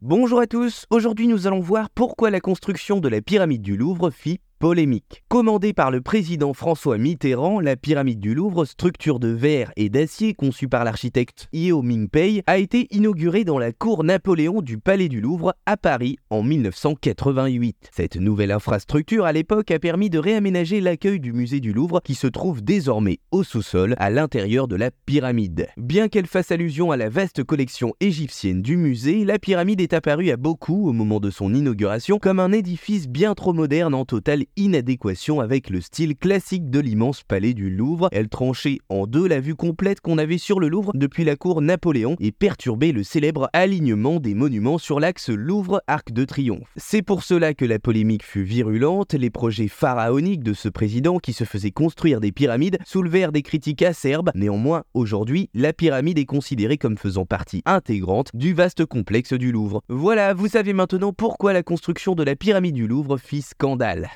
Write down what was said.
Bonjour à tous, aujourd'hui nous allons voir pourquoi la construction de la pyramide du Louvre fit polémique. Commandée par le président François Mitterrand, la pyramide du Louvre, structure de verre et d'acier conçue par l'architecte Yeo Ming-pei, a été inaugurée dans la cour Napoléon du Palais du Louvre à Paris en 1988. Cette nouvelle infrastructure à l'époque a permis de réaménager l'accueil du musée du Louvre qui se trouve désormais au sous-sol à l'intérieur de la pyramide. Bien qu'elle fasse allusion à la vaste collection égyptienne du musée, la pyramide est apparue à beaucoup au moment de son inauguration comme un édifice bien trop moderne en total inadéquation avec le style classique de l'immense palais du Louvre. Elle tranchait en deux la vue complète qu'on avait sur le Louvre depuis la cour Napoléon et perturbait le célèbre alignement des monuments sur l'axe Louvre-Arc de Triomphe. C'est pour cela que la polémique fut virulente, les projets pharaoniques de ce président qui se faisait construire des pyramides soulevèrent des critiques acerbes. Néanmoins, aujourd'hui, la pyramide est considérée comme faisant partie intégrante du vaste complexe du Louvre. Voilà, vous savez maintenant pourquoi la construction de la pyramide du Louvre fit scandale.